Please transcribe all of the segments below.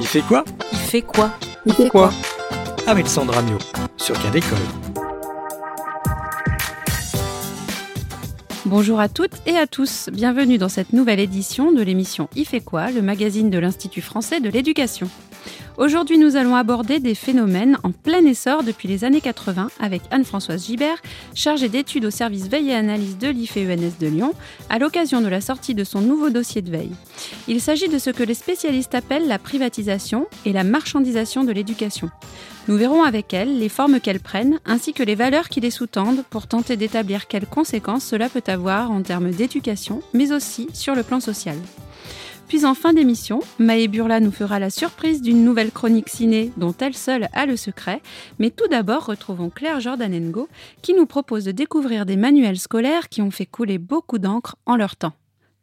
Il fait quoi Il fait quoi Il fait quoi Avec Sandra Mio sur Cadécole. Bonjour à toutes et à tous, bienvenue dans cette nouvelle édition de l'émission Il fait quoi, le magazine de l'Institut français de l'éducation. Aujourd'hui, nous allons aborder des phénomènes en plein essor depuis les années 80 avec Anne-Françoise Gibert, chargée d'études au service veille et analyse de l'IFE-UNS de Lyon, à l'occasion de la sortie de son nouveau dossier de veille. Il s'agit de ce que les spécialistes appellent la privatisation et la marchandisation de l'éducation. Nous verrons avec elle les formes qu'elles prennent ainsi que les valeurs qui les sous-tendent pour tenter d'établir quelles conséquences cela peut avoir en termes d'éducation, mais aussi sur le plan social. Puis en fin d'émission, Maë Burla nous fera la surprise d'une nouvelle chronique ciné dont elle seule a le secret. Mais tout d'abord, retrouvons Claire Jordanengo qui nous propose de découvrir des manuels scolaires qui ont fait couler beaucoup d'encre en leur temps.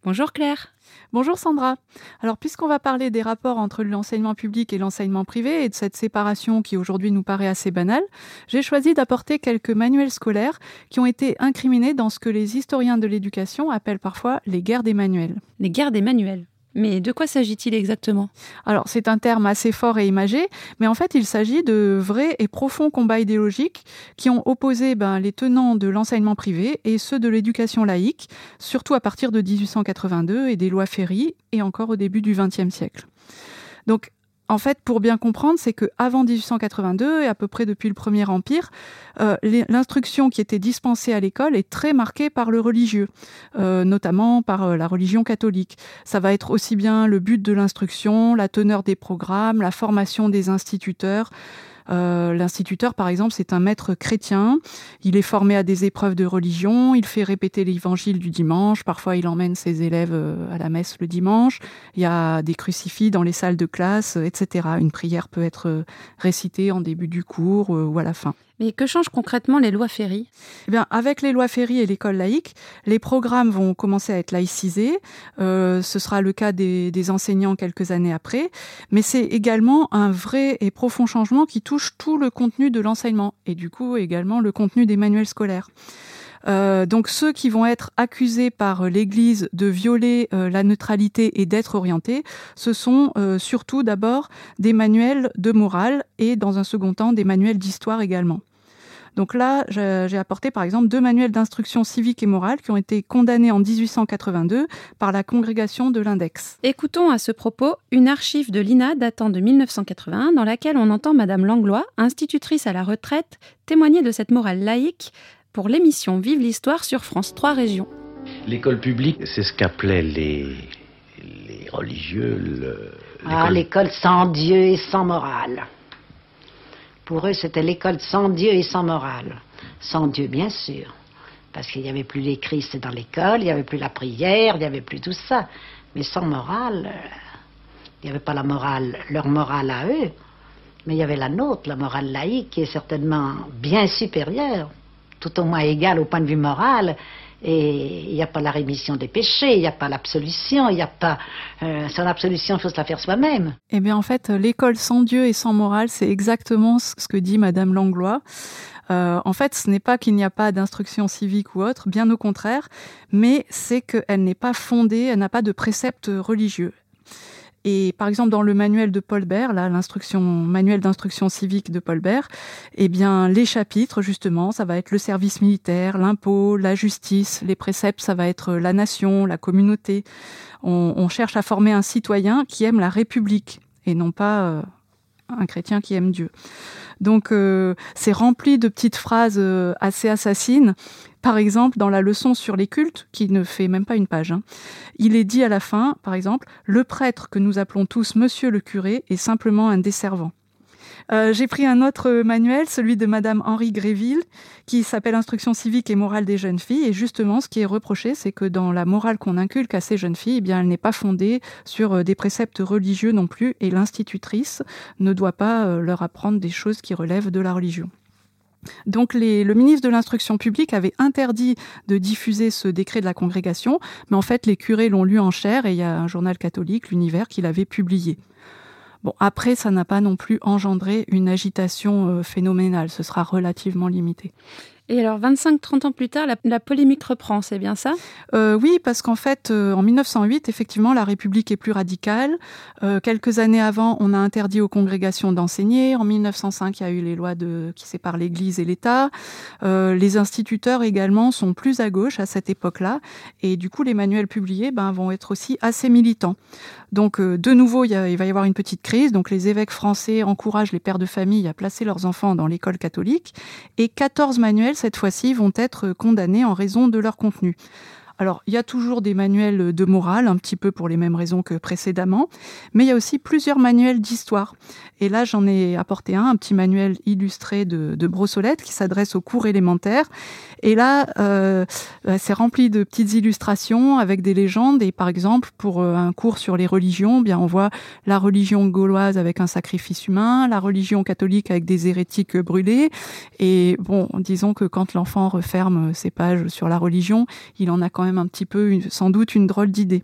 Bonjour Claire. Bonjour Sandra. Alors puisqu'on va parler des rapports entre l'enseignement public et l'enseignement privé et de cette séparation qui aujourd'hui nous paraît assez banale, j'ai choisi d'apporter quelques manuels scolaires qui ont été incriminés dans ce que les historiens de l'éducation appellent parfois les guerres des manuels. Les guerres des manuels mais de quoi s'agit-il exactement? Alors, c'est un terme assez fort et imagé, mais en fait, il s'agit de vrais et profonds combats idéologiques qui ont opposé ben, les tenants de l'enseignement privé et ceux de l'éducation laïque, surtout à partir de 1882 et des lois Ferry, et encore au début du XXe siècle. Donc, en fait, pour bien comprendre, c'est que avant 1882 et à peu près depuis le Premier Empire, euh, l'instruction qui était dispensée à l'école est très marquée par le religieux, euh, notamment par euh, la religion catholique. Ça va être aussi bien le but de l'instruction, la teneur des programmes, la formation des instituteurs. Euh, l'instituteur, par exemple, c'est un maître chrétien. Il est formé à des épreuves de religion. Il fait répéter l'évangile du dimanche. Parfois, il emmène ses élèves euh, à la messe le dimanche. Il y a des crucifix dans les salles de classe, etc. Une prière peut être euh, récitée en début du cours ou à la fin. Mais que changent concrètement les lois Ferry? Eh bien, Avec les lois Ferry et l'école laïque, les programmes vont commencer à être laïcisés. Euh, ce sera le cas des, des, enseignants quelques années après. Mais c'est également un vrai et profond changement qui touche tout le contenu de l'enseignement et du coup également le contenu des manuels scolaires. Euh, donc ceux qui vont être accusés par l'Église de violer euh, la neutralité et d'être orientés, ce sont euh, surtout d'abord des manuels de morale et dans un second temps des manuels d'histoire également. Donc là, j'ai apporté par exemple deux manuels d'instruction civique et morale qui ont été condamnés en 1882 par la congrégation de l'Index. Écoutons à ce propos une archive de l'INA datant de 1981 dans laquelle on entend Madame Langlois, institutrice à la retraite, témoigner de cette morale laïque pour l'émission Vive l'Histoire sur France 3 Régions. L'école publique, c'est ce qu'appelaient les, les religieux le, Ah, l'école sans Dieu et sans morale. Pour eux, c'était l'école sans Dieu et sans morale. Sans Dieu, bien sûr. Parce qu'il n'y avait plus les Christ dans l'école, il n'y avait plus la prière, il n'y avait plus tout ça. Mais sans morale, euh, il n'y avait pas la morale, leur morale à eux, mais il y avait la nôtre, la morale laïque, qui est certainement bien supérieure tout au moins égal au point de vue moral. Et il n'y a pas la rémission des péchés, il n'y a pas l'absolution, il n'y a pas... Euh, son absolution, il faut se la faire soi-même. Eh bien, en fait, l'école sans Dieu et sans morale, c'est exactement ce que dit Madame Langlois. Euh, en fait, ce n'est pas qu'il n'y a pas d'instruction civique ou autre, bien au contraire, mais c'est qu'elle n'est pas fondée, elle n'a pas de préceptes religieux. Et par exemple, dans le manuel de Paul Bert, l'instruction, manuel d'instruction civique de Paul Bert, eh bien, les chapitres, justement, ça va être le service militaire, l'impôt, la justice, les préceptes, ça va être la nation, la communauté. On, on cherche à former un citoyen qui aime la République et non pas euh, un chrétien qui aime Dieu. Donc euh, c'est rempli de petites phrases euh, assez assassines. Par exemple, dans la leçon sur les cultes, qui ne fait même pas une page, hein, il est dit à la fin, par exemple, le prêtre que nous appelons tous Monsieur le curé est simplement un desservant. Euh, j'ai pris un autre manuel, celui de Madame Henri Gréville, qui s'appelle Instruction civique et morale des jeunes filles. Et justement, ce qui est reproché, c'est que dans la morale qu'on inculque à ces jeunes filles, eh bien, elle n'est pas fondée sur euh, des préceptes religieux non plus, et l'institutrice ne doit pas euh, leur apprendre des choses qui relèvent de la religion. Donc le ministre de l'Instruction publique avait interdit de diffuser ce décret de la congrégation, mais en fait les curés l'ont lu en chair et il y a un journal catholique, l'Univers, qui l'avait publié. Bon, après, ça n'a pas non plus engendré une agitation euh, phénoménale, ce sera relativement limité. Et alors, 25-30 ans plus tard, la, polémique reprend, c'est bien ça? Euh, Oui, parce qu'en fait, euh, en 1908, effectivement, la République est plus radicale. Euh, quelques années avant, on a interdit aux congrégations d'enseigner. En 1905, il y a eu les lois de, qui séparent l'Église et l'État. les instituteurs également sont plus à gauche à cette époque-là. Et du coup, les manuels publiés ben, vont être aussi assez militants. Donc, de nouveau, il, il va y avoir une petite crise. Donc, les évêques français encouragent les pères de famille à placer leurs enfants dans l'école catholique. Et 14 manuels cette fois-ci, vont être condamnés en raison de leur contenu. Alors, il y a toujours des manuels de morale, un petit peu pour les mêmes raisons que précédemment, mais il y a aussi plusieurs manuels d'histoire. Et là, j'en ai apporté un, un petit manuel illustré de, de Brossolette qui s'adresse aux cours élémentaires. Et là, euh, bah, c'est rempli de petites illustrations avec des légendes. Et par exemple, pour euh, un cours sur les religions, bien on voit la religion gauloise avec un sacrifice humain, la religion catholique avec des hérétiques brûlés. Et bon, disons que quand l'enfant referme ses pages sur la religion, il en a quand même un petit peu, sans doute, une drôle d'idée.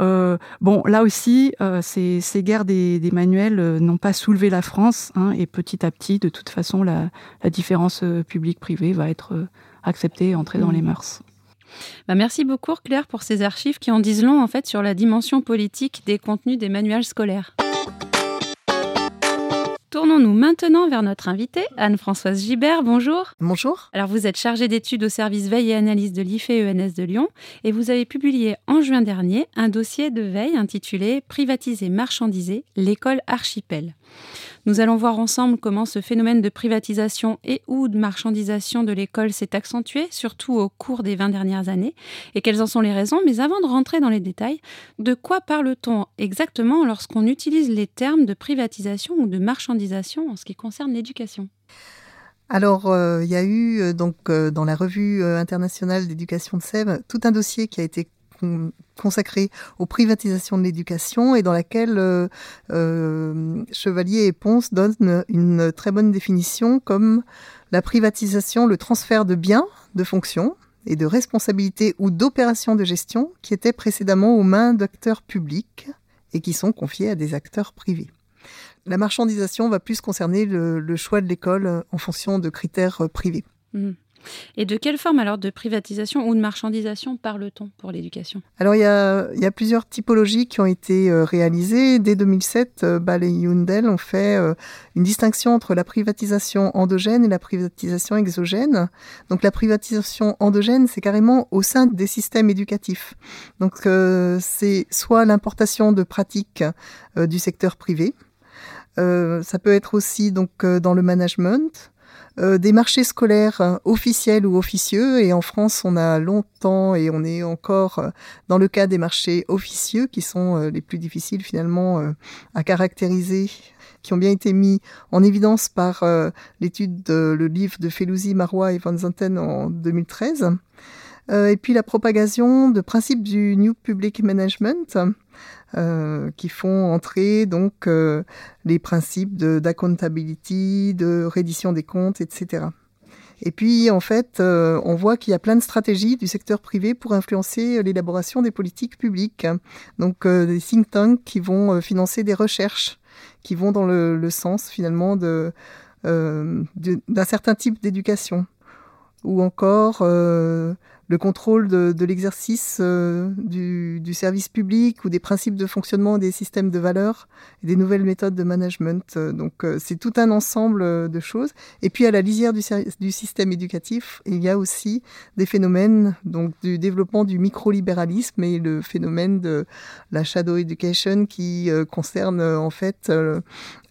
Euh, bon, là aussi, euh, ces, guerres des, manuels euh, n'ont pas soulevé la France, hein, et petit à petit, de toute façon, la, différence publique-privée va être acceptée, entrer dans les mmh. mœurs. Bah merci beaucoup Claire pour ces archives qui en disent long en fait sur la dimension politique des contenus des manuels scolaires. Tournons-nous maintenant vers notre invitée, Anne-Françoise Gibert. Bonjour. Bonjour. Alors, vous êtes chargée d'études au service veille et analyse de l'IFE-ENS de Lyon et vous avez publié en juin dernier un dossier de veille intitulé Privatiser, marchandiser, l'école archipel. Nous allons voir ensemble comment ce phénomène de privatisation et ou de marchandisation de l'école s'est accentué, surtout au cours des 20 dernières années, et quelles en sont les raisons? Mais avant de rentrer dans les détails, de quoi parle-t-on exactement lorsqu'on utilise les termes de privatisation ou de marchandisation en ce qui concerne l'éducation? Alors, euh, il y a eu euh, donc euh, dans la revue internationale d'éducation de Sèvres tout un dossier qui a été consacrée aux privatisations de l'éducation et dans laquelle euh, euh, Chevalier et Ponce donnent une très bonne définition comme la privatisation, le transfert de biens, de fonctions et de responsabilités ou d'opérations de gestion qui étaient précédemment aux mains d'acteurs publics et qui sont confiés à des acteurs privés. La marchandisation va plus concerner le, choix de l'école en fonction de critères privés. Mmh. Et de quelle forme alors de privatisation ou de marchandisation parle-t-on pour l'éducation? Alors il y, a, plusieurs typologies qui ont été euh, réalisées. Dès 2007, euh, Ball et Yundel ont fait euh, une distinction entre la privatisation endogène et la privatisation exogène. Donc la privatisation endogène, c'est carrément au sein des systèmes éducatifs. Donc c'est soit l'importation de pratiques du secteur privé, ça peut être aussi donc dans le management, euh, des marchés scolaires hein, officiels ou officieux. Et en France, on a longtemps et on est encore euh, dans le cas des marchés officieux qui sont euh, les plus difficiles finalement à caractériser qui ont bien été mis en évidence par l'étude, le livre de Felouzi, Marois et Van Zanten en 2013. et puis la propagation de principes du New Public Management, euh, qui font entrer donc euh, les principes d'accountability, de, reddition des comptes, etc. Et puis, en fait, euh, on voit qu'il y a plein de stratégies du secteur privé pour influencer l'élaboration des politiques publiques. Donc, des think tanks qui vont financer des recherches qui vont dans le, le sens, finalement, de, d'un certain type d'éducation. Ou encore le contrôle de, l'exercice euh, du, service public ou des principes de fonctionnement des systèmes de valeurs et des nouvelles méthodes de management. Euh, donc euh, c'est tout un ensemble de choses. Et puis à la lisière du, du, système éducatif, il y a aussi des phénomènes donc du développement du micro-libéralisme et le phénomène de la shadow education qui concerne en fait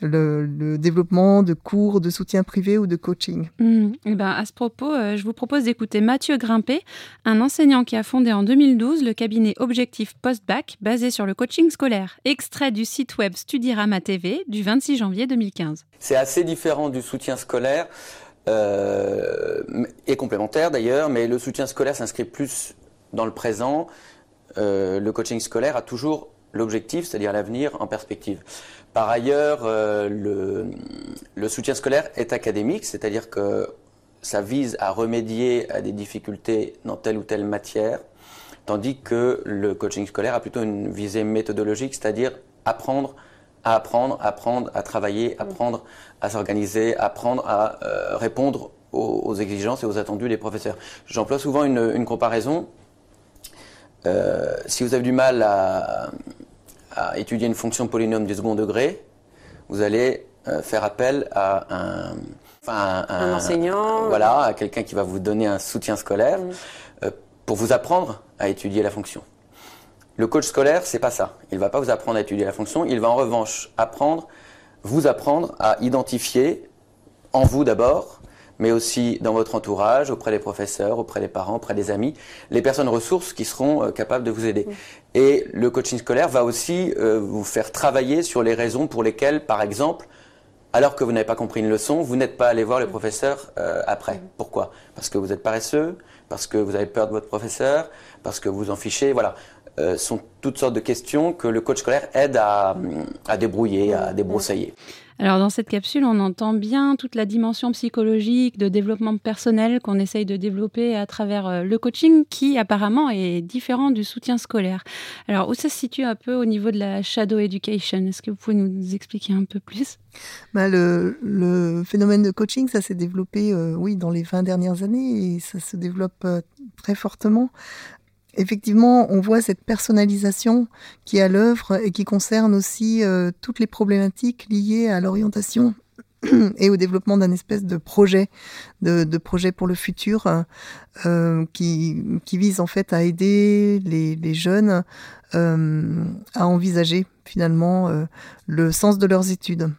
le, développement de cours de soutien privé ou de coaching. Mmh. Et eh ben à ce propos, je vous propose d'écouter Mathieu Grimpé, un enseignant qui a fondé en 2012 le cabinet Objectif Postbac basé sur le coaching scolaire. Extrait du site web Studirama TV du 26 janvier 2015. C'est assez différent du soutien scolaire. Euh, et complémentaire d'ailleurs, mais le soutien scolaire s'inscrit plus dans le présent. Euh, le coaching scolaire a toujours l'objectif, c'est-à-dire l'avenir en perspective. Par ailleurs, euh, le, le, soutien scolaire est académique, c'est-à-dire que ça vise à remédier à des difficultés dans telle ou telle matière, tandis que le coaching scolaire a plutôt une visée méthodologique, c'est-à-dire apprendre à apprendre, apprendre à travailler, apprendre à s'organiser, apprendre à euh, répondre aux, exigences et aux attendus des professeurs. J'emploie souvent une, comparaison. Euh, si vous avez du mal à, étudier une fonction polynôme du second degré, vous allez euh, faire appel à un, un, enseignant, voilà, à quelqu'un qui va vous donner un soutien scolaire mm. pour vous apprendre à étudier la fonction. Le coach scolaire, c'est pas ça. Il va pas vous apprendre à étudier la fonction. Il va en revanche apprendre, vous apprendre à identifier en vous d'abord, mais aussi dans votre entourage, auprès des professeurs, auprès des parents, auprès des amis, les personnes ressources qui seront euh, capables de vous aider. Et le coaching scolaire va aussi euh, vous faire travailler sur les raisons pour lesquelles, par exemple, alors que vous n'avez pas compris une leçon, vous n'êtes pas allé voir le professeur euh, après. Pourquoi? Parce que vous êtes paresseux, parce que vous avez peur de votre professeur, parce que vous en fichez, voilà. Euh, sont toutes sortes de questions que le coach scolaire aide à, débrouiller, à débroussailler. Alors dans cette capsule, on entend bien toute la dimension psychologique, de développement personnel qu'on essaye de développer à travers euh, le coaching, qui apparemment est différent du soutien scolaire. Alors où ça se situe un peu au niveau de la shadow education? Est-ce que vous pouvez nous expliquer un peu plus? Bah, le, phénomène de coaching, ça s'est développé, euh, oui, dans les 20 dernières années et ça se développe très fortement effectivement, on voit cette personnalisation qui est à l'œuvre et qui concerne aussi euh, toutes les problématiques liées à l'orientation et au développement d'un espèce de projet, de, projet pour le futur, euh, qui, vise en fait à aider les, jeunes euh, à envisager finalement le sens de leurs études.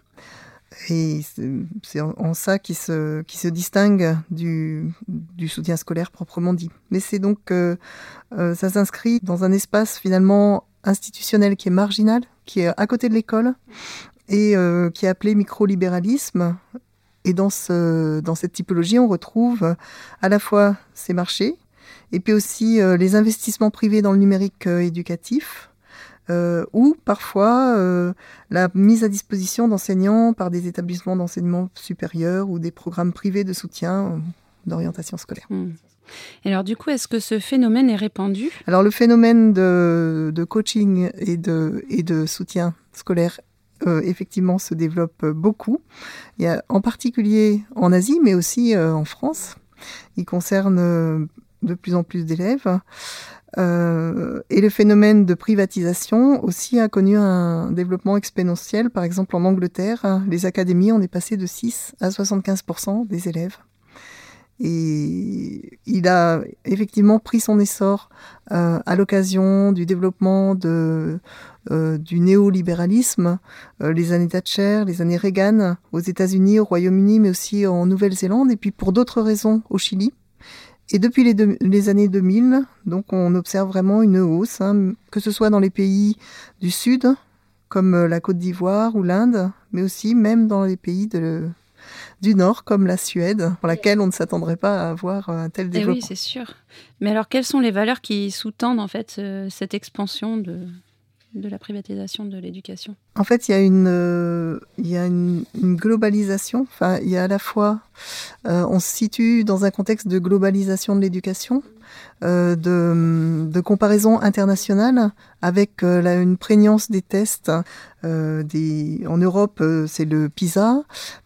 Et c'est en ça qui se, qui se distingue du, du soutien scolaire proprement dit. Mais c'est donc, euh, euh, ça s'inscrit dans un espace finalement institutionnel qui est marginal, qui est à côté de l'école et euh, qui est appelé micro-libéralisme. Et dans, ce, dans cette typologie, on retrouve à la fois ces marchés et puis aussi les investissements privés dans le numérique éducatif, euh, ou parfois euh, la mise à disposition d'enseignants par des établissements d'enseignement supérieur ou des programmes privés de soutien euh, d'orientation scolaire. Hmm. Et alors du coup, est-ce que ce phénomène est répandu? Alors le phénomène de, coaching et de, et de soutien scolaire effectivement se développe beaucoup. Il y a en particulier en Asie, mais aussi en France. Il concerne de plus en plus d'élèves. Euh, et le phénomène de privatisation aussi a connu un développement exponentiel. Par exemple, en Angleterre, les académies, on est passé de 6 à 75% des élèves. Et il a effectivement pris son essor euh, à l'occasion du développement euh, du néolibéralisme, les années Thatcher, les années Reagan aux États-Unis, au Royaume-Uni, mais aussi en Nouvelle-Zélande, et puis pour d'autres raisons au Chili. Et depuis les, années 2000, donc on observe vraiment une hausse, hein, que ce soit dans les pays du Sud, comme euh, la Côte d'Ivoire ou l'Inde, mais aussi même dans les pays du Nord, comme la Suède, pour laquelle on ne s'attendrait pas à avoir un tel eh développement. oui, c'est sûr. Mais alors, quelles sont les valeurs qui sous-tendent en fait cette expansion de, de la privatisation de l'éducation En fait, il y a une, euh, il y a une, globalisation. Enfin, il y a à la fois, euh, on se situe dans un contexte de globalisation de l'éducation, euh, de, comparaison internationale avec euh, une prégnance des tests. Euh, en Europe, c'est le PISA.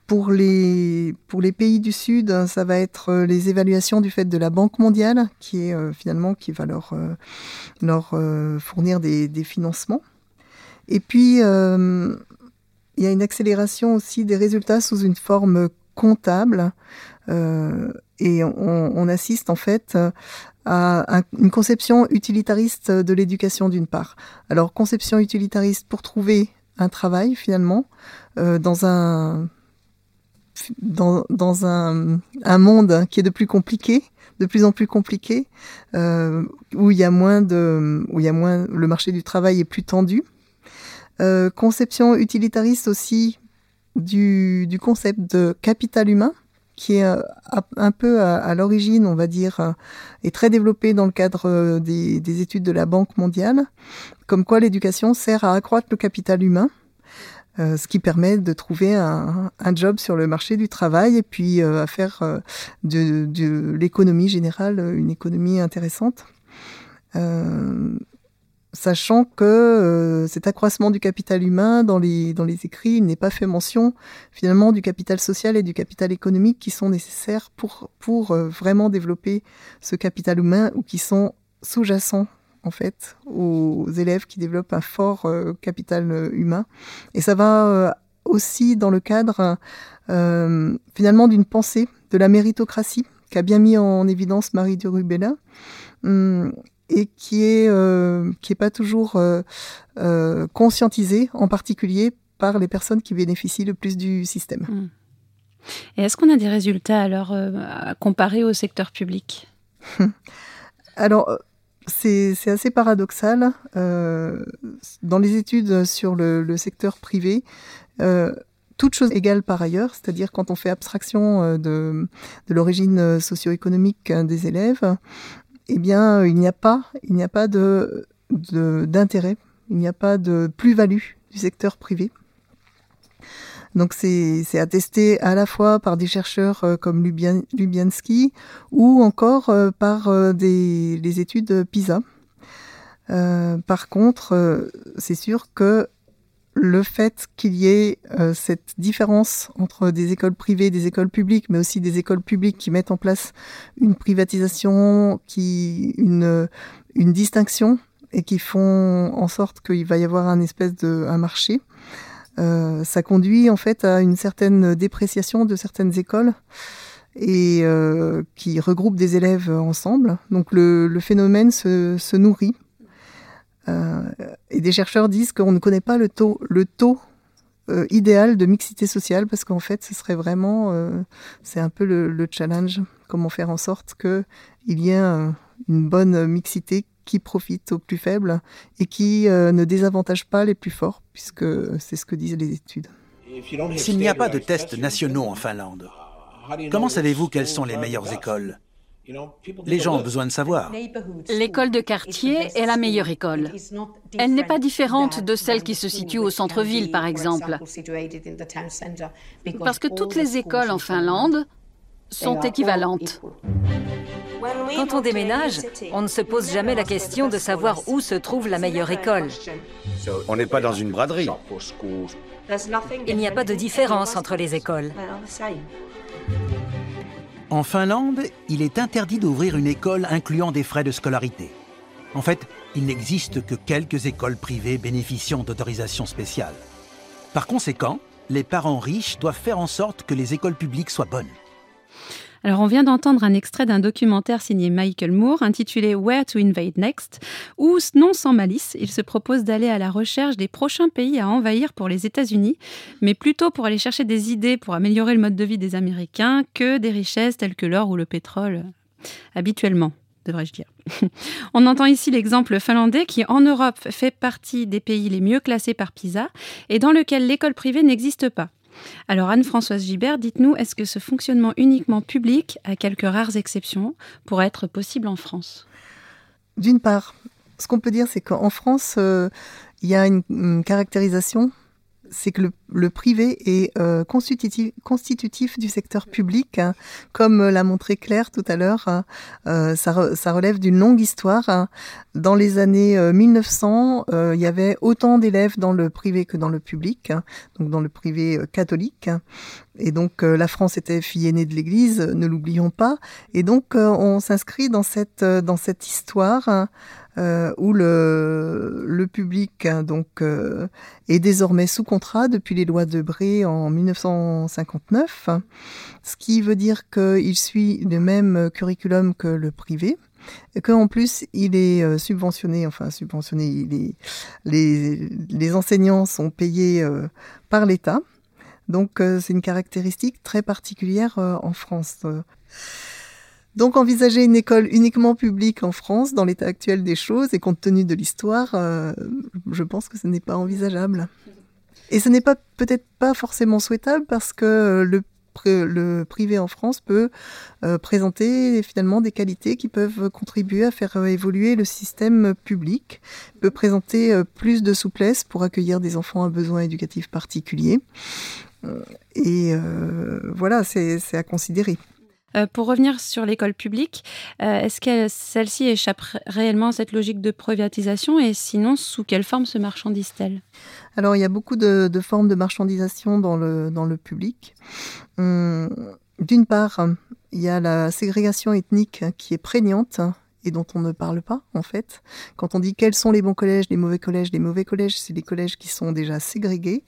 Pour les, pays du Sud, ça va être les évaluations du fait de la Banque mondiale, qui finalement qui va leur, leur fournir des, des, financements. Et puis, il y a une accélération aussi des résultats sous une forme comptable. et on, on, assiste en fait à une conception utilitariste de l'éducation d'une part. Alors conception utilitariste pour trouver un travail finalement euh, dans un dans, dans un, un, monde qui est de plus compliqué, de plus en plus compliqué, euh, où il y a moins de, où il y a moins, le marché du travail est plus tendu. Euh, conception utilitariste aussi du, concept de capital humain, qui est euh, un peu à, l'origine, on va dire, euh, est très développé dans le cadre euh, des, études de la Banque mondiale, comme quoi l'éducation sert à accroître le capital humain, ce qui permet de trouver un, job sur le marché du travail et puis à faire de l'économie générale une économie intéressante. Sachant que euh, cet accroissement du capital humain dans les, dans les écrits n'est pas fait mention finalement du capital social et du capital économique qui sont nécessaires pour, pour euh, vraiment développer ce capital humain ou qui sont sous-jacents en fait aux élèves qui développent un fort euh, capital humain. Et ça va aussi dans le cadre finalement d'une pensée de la méritocratie qu'a bien mis en évidence Marie de. Hum, et qui est euh, qui est pas toujours euh, euh, conscientisé, en particulier par les personnes qui bénéficient le plus du système. Hmm. Et est-ce qu'on a des résultats alors à comparer au secteur public? Alors c'est assez paradoxal. dans les études sur le, le secteur privé, toutes choses égales par ailleurs, c'est-à-dire quand on fait abstraction de, de l'origine socio-économique des élèves, eh bien, il n'y a pas, il n'y a pas de, d'intérêt, il n'y a pas de plus-value du secteur privé. Donc c'est, attesté à la fois par des chercheurs euh, comme Lubianski ou encore euh, par euh, des, les études PISA. par contre, c'est sûr que le fait qu'il y ait euh, cette différence entre des écoles privées des écoles publiques, mais aussi des écoles publiques qui mettent en place une privatisation, qui une, distinction et qui font en sorte qu'il va y avoir un espèce de un marché, euh, ça conduit en fait à une certaine dépréciation de certaines écoles et euh, qui regroupent des élèves ensemble. Donc le, phénomène se, nourrit et des chercheurs disent qu'on ne connaît pas le taux, euh, idéal de mixité sociale parce qu'en fait, ce serait vraiment, euh, c'est un peu le, challenge, comment faire en sorte qu'il y ait une bonne mixité qui profite aux plus faibles et qui ne désavantage pas les plus forts, puisque c'est ce que disent les études. S'il n'y a pas de tests nationaux en Finlande, comment savez-vous quelles sont les meilleures écoles? Les gens ont besoin de savoir. L'école de quartier est la meilleure école. Elle n'est pas différente de celle qui se situe au centre-ville, par exemple. Parce que toutes les écoles en Finlande sont équivalentes. Quand on déménage, on ne se pose jamais la question de savoir où se trouve la meilleure école. On n'est pas dans une braderie. Il n'y a pas de différence entre les écoles. En Finlande, il est interdit d'ouvrir une école incluant des frais de scolarité. En fait, il n'existe que quelques écoles privées bénéficiant d'autorisation spéciale. Par conséquent, les parents riches doivent faire en sorte que les écoles publiques soient bonnes. Alors on vient d'entendre un extrait d'un documentaire signé Michael Moore intitulé Where to Invade Next, où, non sans malice, il se propose d'aller à la recherche des prochains pays à envahir pour les États-Unis, mais plutôt pour aller chercher des idées pour améliorer le mode de vie des Américains que des richesses telles que l'or ou le pétrole, habituellement devrais-je dire. On entend ici l'exemple finlandais qui, en Europe, fait partie des pays les mieux classés par PISA et dans lequel l'école privée n'existe pas. Alors Anne-Françoise Gibert, dites-nous, est-ce que ce fonctionnement uniquement public, à quelques rares exceptions, pourrait être possible en France? D'une part, ce qu'on peut dire, c'est qu'en France, euh, il y a une caractérisation c'est que le, privé est euh, constitutif, du secteur public, hein. comme l'a montré Claire tout à l'heure. Hein. Euh, ça, relève d'une longue histoire. Hein. Dans les années 1900, euh, il y avait autant d'élèves dans le privé que dans le public, donc dans le privé catholique. Et donc la France était fille aînée de l'Église, ne l'oublions pas. Et donc on s'inscrit dans cette dans cette histoire euh, où le, le public hein, donc euh, est désormais sous contrat depuis les lois de Bré en 1959, ce qui veut dire qu'il suit le même curriculum que le privé qu'en plus il est euh, subventionné, enfin subventionné, il est, les, les enseignants sont payés par l'État. Donc c'est une caractéristique très particulière en France. Donc envisager une école uniquement publique en France dans l'état actuel des choses et compte tenu de l'histoire, euh, je pense que ce n'est pas envisageable. Et ce n'est pas peut-être pas forcément souhaitable parce que le, privé en France peut euh, présenter finalement des qualités qui peuvent contribuer à faire évoluer le système public, peut présenter euh, plus de souplesse pour accueillir des enfants à besoins éducatifs particuliers. Et voilà, c'est à considérer. Euh, pour revenir sur l'école publique, euh, est-ce que celle-ci échappe réellement à cette logique de privatisation et sinon, sous quelle forme se marchandise-t-elle? Alors, il y a beaucoup de, formes de marchandisation dans le, dans le public. Hum, d'une part, il y a la ségrégation ethnique qui est prégnante et dont on ne parle pas en fait. Quand on dit quels sont les bons collèges, les mauvais collèges, les mauvais collèges, c'est les collèges qui sont déjà ségrégés.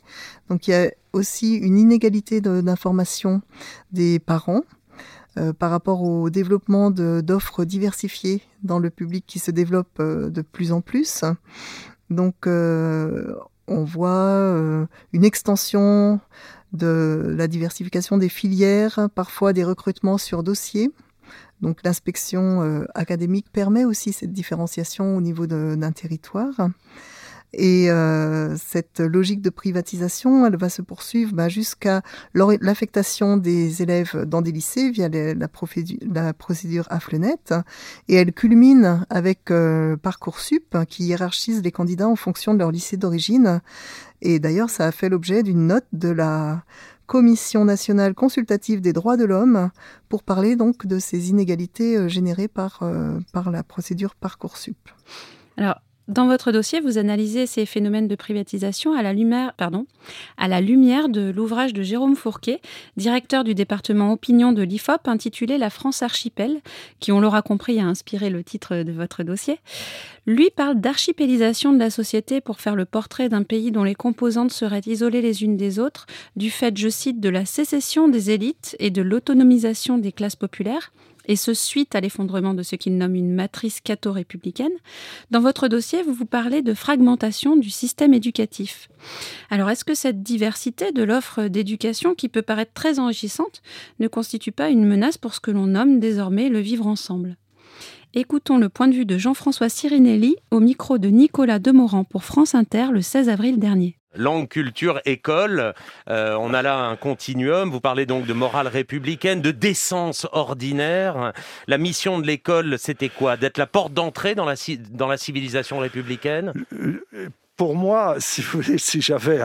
Donc il y a aussi une inégalité d'information des parents. Euh, par rapport au développement d'offres diversifiées dans le public qui se développe euh, de plus en plus. Donc, euh, on voit une extension de la diversification des filières, parfois des recrutements sur dossier. Donc l'inspection académique permet aussi cette différenciation au niveau d'un territoire. Et euh, cette logique de privatisation, elle va se poursuivre bah, jusqu'à l'affectation des élèves dans des lycées via la, la, procédure AFLENET. Et elle culmine avec euh, Parcoursup qui hiérarchise les candidats en fonction de leur lycée d'origine. Et d'ailleurs, ça a fait l'objet d'une note de la Commission nationale consultative des droits de l'homme pour parler donc de ces inégalités euh, générées par, euh, par la procédure Parcoursup. Alors, dans votre dossier, vous analysez ces phénomènes de privatisation à la lumière, pardon, à la lumière de l'ouvrage de Jérôme Fourquet, directeur du département opinion de l'IFOP, intitulé La France archipel, qui, on l'aura compris, a inspiré le titre de votre dossier. Lui parle d'archipélisation de la société pour faire le portrait d'un pays dont les composantes seraient isolées les unes des autres, du fait, je cite, de la sécession des élites et de l'autonomisation des classes populaires et ce suite à l'effondrement de ce qu'il nomme une matrice catho-républicaine. Dans votre dossier, vous vous parlez de fragmentation du système éducatif. Alors, est-ce que cette diversité de l'offre d'éducation, qui peut paraître très enrichissante, ne constitue pas une menace pour ce que l'on nomme désormais le vivre ensemble? Écoutons le point de vue de Jean-François Sirinelli au micro de Nicolas Demorand pour France Inter le 16 avril dernier langue, culture, école. Euh, on a là un continuum. Vous parlez donc de morale républicaine, de décence ordinaire. La mission de l'école, c'était quoi? D'être la porte d'entrée dans la, dans la civilisation républicaine? Pour moi, si vous j'avais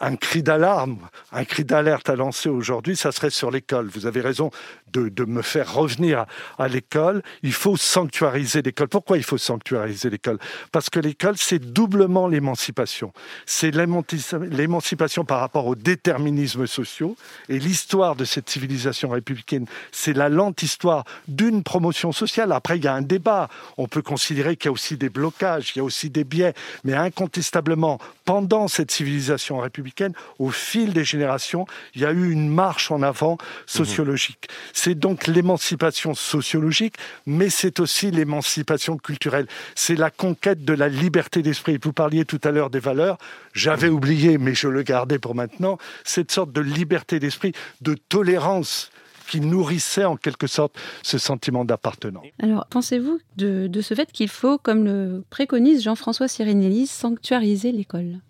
un cri d'alarme, un cri d'alerte à lancer aujourd'hui, ça serait sur l'école. Vous avez raison de, me faire revenir à l'école. Il faut sanctuariser l'école. Pourquoi il faut sanctuariser l'école? Parce que l'école, c'est doublement l'émancipation. C'est l'émancipation par rapport aux déterminismes sociaux. Et l'histoire de cette civilisation républicaine, c'est la lente histoire d'une promotion sociale. Après, il y a un débat. On peut considérer qu'il y a aussi des blocages, il y a aussi des biais. Mais incontestablement, pendant cette civilisation républicaine, au fil des générations, il y a eu une marche en avant sociologique. C'est donc l'émancipation sociologique, mais c'est aussi l'émancipation culturelle. C'est la conquête de la liberté d'esprit. Vous parliez tout à l'heure des valeurs. J'avais oublié, mais je le gardais pour maintenant, cette sorte de liberté d'esprit, de tolérance qui nourrissait en quelque sorte ce sentiment d'appartenance. Alors, pensez-vous de, ce fait qu'il faut, comme le préconise Jean-François Sirinelli, sanctuariser l'école?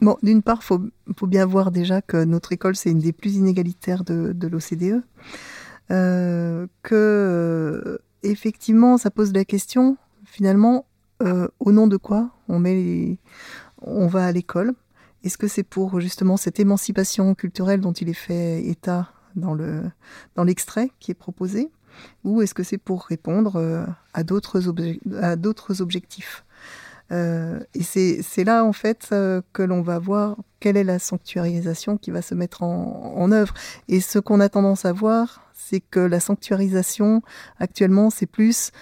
Bon, d'une part, il faut, bien voir déjà que notre école, c'est une des plus inégalitaires de, l'OCDE. Euh, que, euh, effectivement, ça pose la question, finalement, euh, au nom de quoi on, met on va à l'école? Est-ce que c'est pour justement cette émancipation culturelle dont il est fait état dans le dans l'extrait qui est proposé? Ou est-ce que c'est pour répondre euh, à d'autres à d'autres objectifs? Euh, et c'est là en fait euh, que l'on va voir quelle est la sanctuarisation qui va se mettre en, en œuvre. Et ce qu'on a tendance à voir, c'est que la sanctuarisation actuellement, c'est plus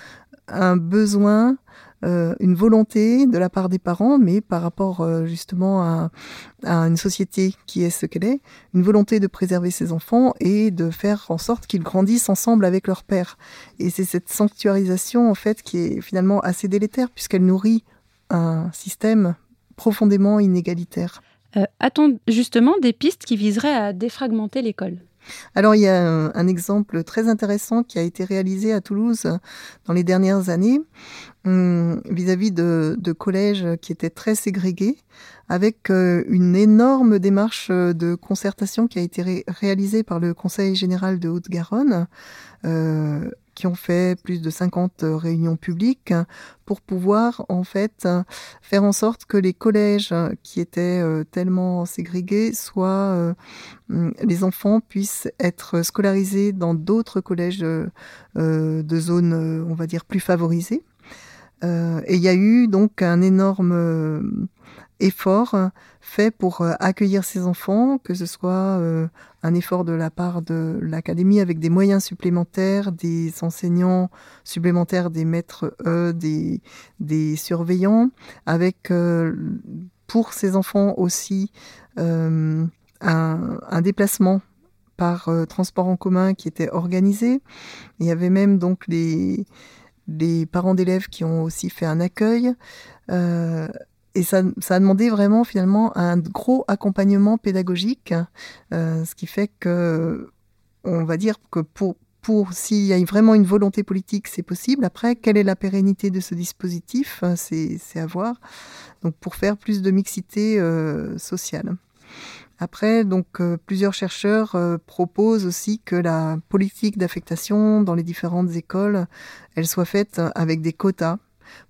un besoin euh, une volonté de la part des parents, mais par rapport euh, justement à, une société qui est ce qu'elle est, une volonté de préserver ses enfants et de faire en sorte qu'ils grandissent ensemble avec leur père. Et c'est cette sanctuarisation en fait qui est finalement assez délétère puisqu'elle nourrit un système profondément inégalitaire. Euh, a-t-on justement des pistes qui viseraient à défragmenter l'école? Alors il y a un, exemple très intéressant qui a été réalisé à Toulouse dans les dernières années hum, vis-à-vis de, collèges qui étaient très ségrégés, avec euh, une énorme démarche de concertation qui a été réalisée par le Conseil général de Haute-Garonne, euh, qui ont fait plus de 50 réunions publiques pour pouvoir en fait faire en sorte que les collèges qui étaient tellement ségrégés soient les enfants puissent être scolarisés dans d'autres collèges de zones on va dire plus favorisées. Et il y a eu donc un énorme effort fait pour euh, accueillir ces enfants, que ce soit euh, un effort de la part de l'académie avec des moyens supplémentaires, des enseignants supplémentaires, des maîtres des, des surveillants, avec euh, pour ces enfants aussi un, déplacement par transport en commun qui était organisé. Il y avait même donc les, parents d'élèves qui ont aussi fait un accueil. Euh, et ça, ça, a demandé vraiment finalement un gros accompagnement pédagogique, euh, ce qui fait que, on va dire que pour, pour s'il y a vraiment une volonté politique, c'est possible. Après, quelle est la pérennité de ce dispositif C'est à voir. Donc, pour faire plus de mixité euh, sociale. Après, donc, euh, plusieurs chercheurs euh, proposent aussi que la politique d'affectation dans les différentes écoles, elle soit faite avec des quotas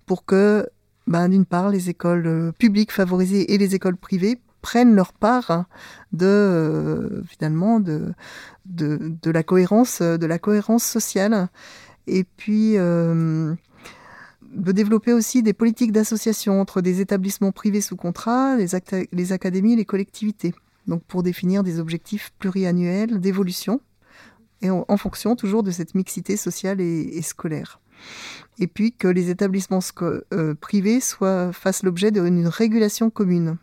pour que ben, d'une part, les écoles euh, publiques favorisées et les écoles privées prennent leur part hein, de euh, finalement de, de, la cohérence euh, de la cohérence sociale et puis de développer aussi des politiques d'association entre des établissements privés sous contrat, les, les académies et les collectivités. Donc pour définir des objectifs pluriannuels d'évolution et en, fonction toujours de cette mixité sociale et scolaire et puis que les établissements euh, privés soient, fassent l'objet d'une régulation commune,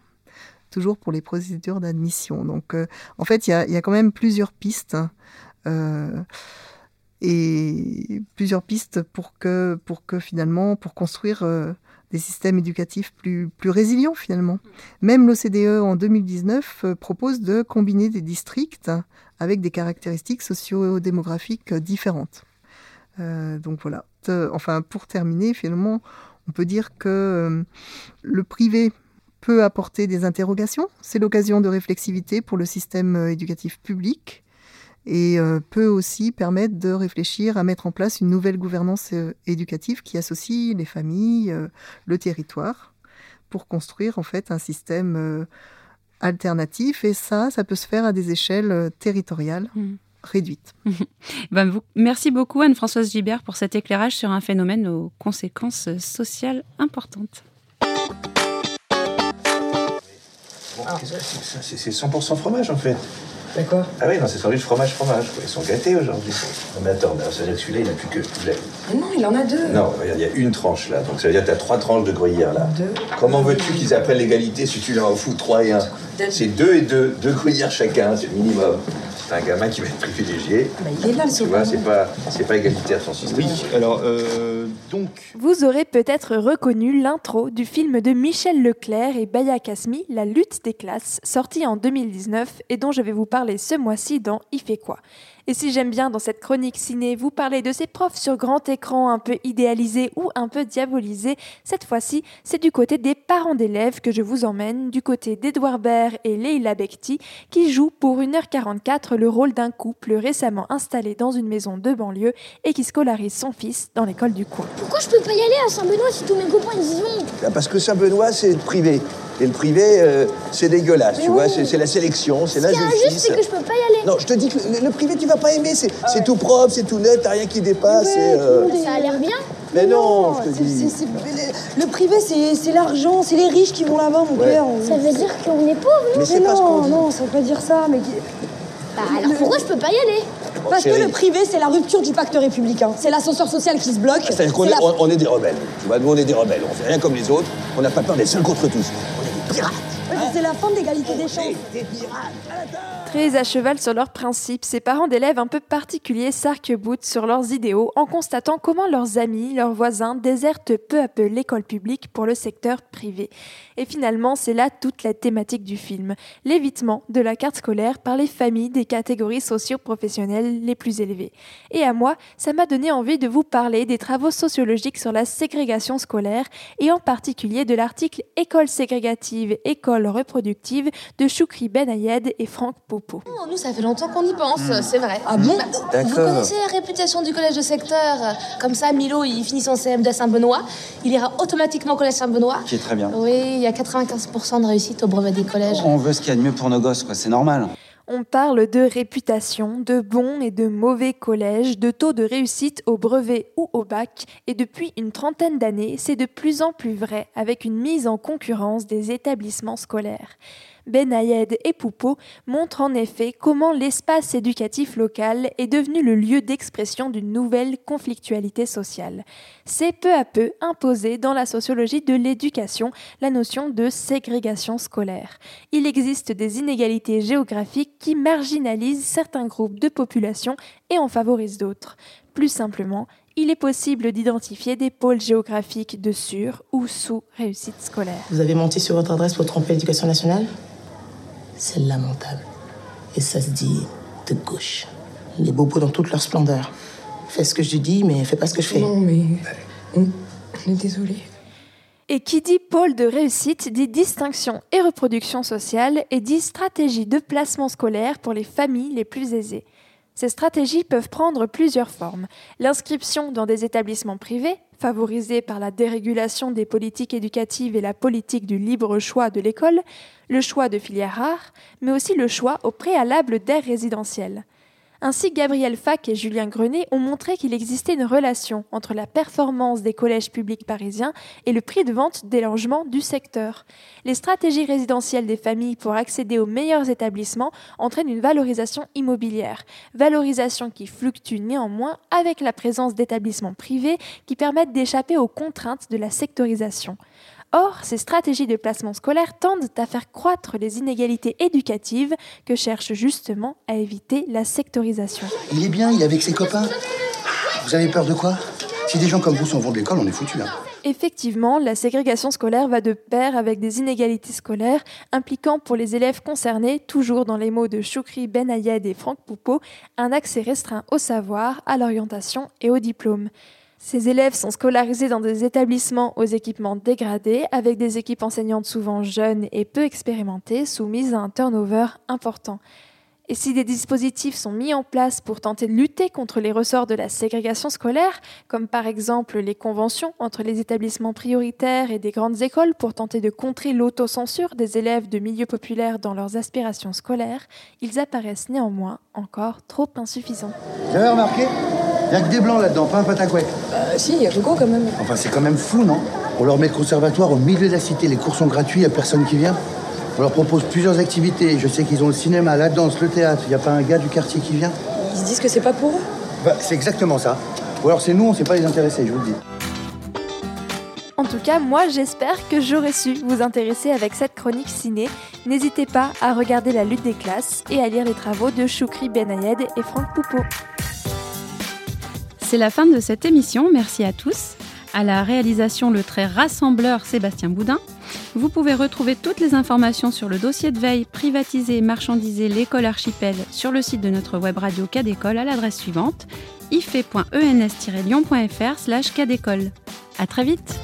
toujours pour les procédures d'admission. Donc, euh, en fait, il y a, quand même plusieurs pistes. Euh, et plusieurs pistes pour que, pour que finalement, pour construire des systèmes éducatifs plus, plus résilients finalement. Même l'OCDE en 2019 propose de combiner des districts avec des caractéristiques socio-démographiques différentes. donc voilà. Euh, enfin, pour terminer, finalement, on peut dire que euh, le privé peut apporter des interrogations. C'est l'occasion de réflexivité pour le système euh, éducatif public et peut aussi permettre de réfléchir à mettre en place une nouvelle gouvernance éducative qui associe les familles, le territoire, pour construire en fait un système alternatif. Et ça, ça peut se faire à des échelles territoriales. Mmh réduite. ben, merci beaucoup Anne-Françoise Gibert pour cet éclairage sur un phénomène aux conséquences sociales importantes. C'est 100% fromage en fait. D'accord. Ah oui, non, c'est sandwich fromage fromage. Ils sont gâtés aujourd'hui. Non mais attends, ça veut dire que celui-là, il n'a plus que. Mais non, il en a deux. Non, regarde, il y a une tranche là. Donc ça veut dire que tu as trois tranches de gruyère là. Deux. Comment veux-tu qu'ils apprennent l'égalité si tu leur en fous trois et un? C'est deux et deux. Deux gruyères chacun, c'est le minimum un gamin qui va être privilégié. Bah, il est là, le Tu vois, c'est pas, c'est pas égalitaire son système. Oui, alors, euh, donc. Vous aurez peut-être reconnu l'intro du film de Michel Leclerc et Baya Kasmi, La lutte des classes, sorti en 2019 et dont je vais vous parler ce mois-ci dans Il fait quoi? Et si j'aime bien dans cette chronique ciné vous parler de ces profs sur grand écran un peu idéalisés ou un peu diabolisés, cette fois-ci, c'est du côté des parents d'élèves que je vous emmène, du côté d'Edouard Baird et Leila Bekti, qui jouent pour 1h44 le rôle d'un couple récemment installé dans une maison de banlieue et qui scolarise son fils dans l'école du coin. Pourquoi je peux pas y aller à Saint-Benoît si tous mes copains y vont ah, Parce que Saint-Benoît, c'est privé. Et le privé, euh, c'est dégueulasse, tu vois, c'est la sélection, c'est l'injustice. Ce qui c'est que je peux pas y aller. Non, je te dis que le, privé, tu vas pas aimer, c'est ah tout propre, c'est tout net, t'as rien qui dépasse. Euh, ça a l'air bien. Mais non, je te dis. le privé, c'est l'argent, c'est les riches qui vont là-bas, mon père. Ça veut dire qu'on est pauvre, non? Mais, c'est pas ce qu'on Non, ça veut pas dire ça, mais... Bah alors pourquoi je peux pas y aller Parce que le privé, c'est la rupture du pacte républicain. C'est l'ascenseur social qui se bloque. C'est-à-dire qu'on est, on est des rebelles. Tu vois, nous, on est des rebelles. On fait rien comme les autres. On n'a pas peur d'être seuls contre tous. C'est la fin de l'égalité des chances. Très à cheval sur leurs principes, ces parents d'élèves un peu particuliers s'arc-boutent sur leurs idéaux en constatant comment leurs amis, leurs voisins désertent peu à peu l'école publique pour le secteur privé. Et finalement, c'est là toute la thématique du film, l'évitement de la carte scolaire par les familles des catégories socio-professionnelles les plus élevées. Et à moi, ça m'a donné envie de vous parler des travaux sociologiques sur la ségrégation scolaire et en particulier de l'article École ségrégative, école reproductive de Choukri Benayed et Franck Oh, nous, ça fait longtemps qu'on y pense, Hmm. c'est vrai. Ah bon Vous connaissez la réputation du collège de secteur Comme ça, Milo, il finit son CM de Saint-Benoît, il ira automatiquement au collège Saint-Benoît. Qui est très bien. Oui, il y a 95% de réussite au brevet des collèges. On veut ce qu'il y a de mieux pour nos gosses, quoi. C'est normal. On parle de réputation, de bons et de mauvais collèges, de taux de réussite au brevet ou au bac, et depuis une trentaine d'années, c'est de plus en plus vrai avec une mise en concurrence des établissements scolaires. Ben Ayed et Poupeau montrent en effet comment l'espace éducatif local est devenu le lieu d'expression d'une nouvelle conflictualité sociale. C'est peu à peu imposé dans la sociologie de l'éducation la notion de ségrégation scolaire. Il existe des inégalités géographiques qui marginalisent certains groupes de population et en favorisent d'autres. Plus simplement, il est possible d'identifier des pôles géographiques de sur ou sous réussite scolaire. Vous avez menti sur votre adresse pour tromper l'éducation nationale? C'est lamentable. Et ça se dit de gauche. Les bobos dans toute leur splendeur. Fais ce que je dis, mais fais pas ce que je fais. Non, mais. On est désolé. Et qui dit pôle de réussite dit distinction et reproduction sociale et dit stratégie de placement scolaire pour les familles les plus aisées. Ces stratégies peuvent prendre plusieurs formes. L'inscription dans des établissements privés, favorisée par la dérégulation des politiques éducatives et la politique du libre choix de l'école, le choix de filières rares, mais aussi le choix au préalable d'aires résidentielles. Ainsi, Gabriel Fac et Julien Grenet ont montré qu'il existait une relation entre la performance des collèges publics parisiens et le prix de vente des logements du secteur. Les stratégies résidentielles des familles pour accéder aux meilleurs établissements entraînent une valorisation immobilière, valorisation qui fluctue néanmoins avec la présence d'établissements privés qui permettent d'échapper aux contraintes de la sectorisation. Or, ces stratégies de placement scolaire tendent à faire croître les inégalités éducatives que cherche justement à éviter la sectorisation. Il est bien, il est avec ses copains. Vous avez peur de quoi? Si des gens comme vous s'en vont de l'école, on est foutus. Hein. Effectivement, la ségrégation scolaire va de pair avec des inégalités scolaires impliquant pour les élèves concernés, toujours dans les mots de Choukri Ben Ayed et Franck Poupeau, un accès restreint au savoir, à l'orientation et au diplôme. Ces élèves sont scolarisés dans des établissements aux équipements dégradés, avec des équipes enseignantes souvent jeunes et peu expérimentées, soumises à un turnover important. Et si des dispositifs sont mis en place pour tenter de lutter contre les ressorts de la ségrégation scolaire, comme par exemple les conventions entre les établissements prioritaires et des grandes écoles pour tenter de contrer l'autocensure des élèves de milieux populaires dans leurs aspirations scolaires, ils apparaissent néanmoins encore trop insuffisants. Vous avez remarqué? Il n'y a que des blancs là-dedans, pas un patacouet. Bah, si, il y a Hugo quand même. Enfin, c'est quand même fou, non? On leur met le conservatoire au milieu de la cité, les cours sont gratuits, il n'y a personne qui vient. On leur propose plusieurs activités. Je sais qu'ils ont le cinéma, la danse, le théâtre. Il n'y a pas un gars du quartier qui vient? Ils se disent que c'est pas pour eux? bah, C'est exactement ça. Ou alors c'est nous, on ne sait pas les intéresser, je vous le dis. En tout cas, moi j'espère que j'aurais su vous intéresser avec cette chronique ciné. N'hésitez pas à regarder La lutte des classes et à lire les travaux de Choukri Benayed et Franck Poupeau. C'est la fin de cette émission, merci à tous. À la réalisation, le très rassembleur Sébastien Boudin. Vous pouvez retrouver toutes les informations sur le dossier de veille privatiser et marchandiser l'école archipel sur le site de notre web radio Cadécole à l'adresse suivante ife.ens-lyon.fr slash. À très vite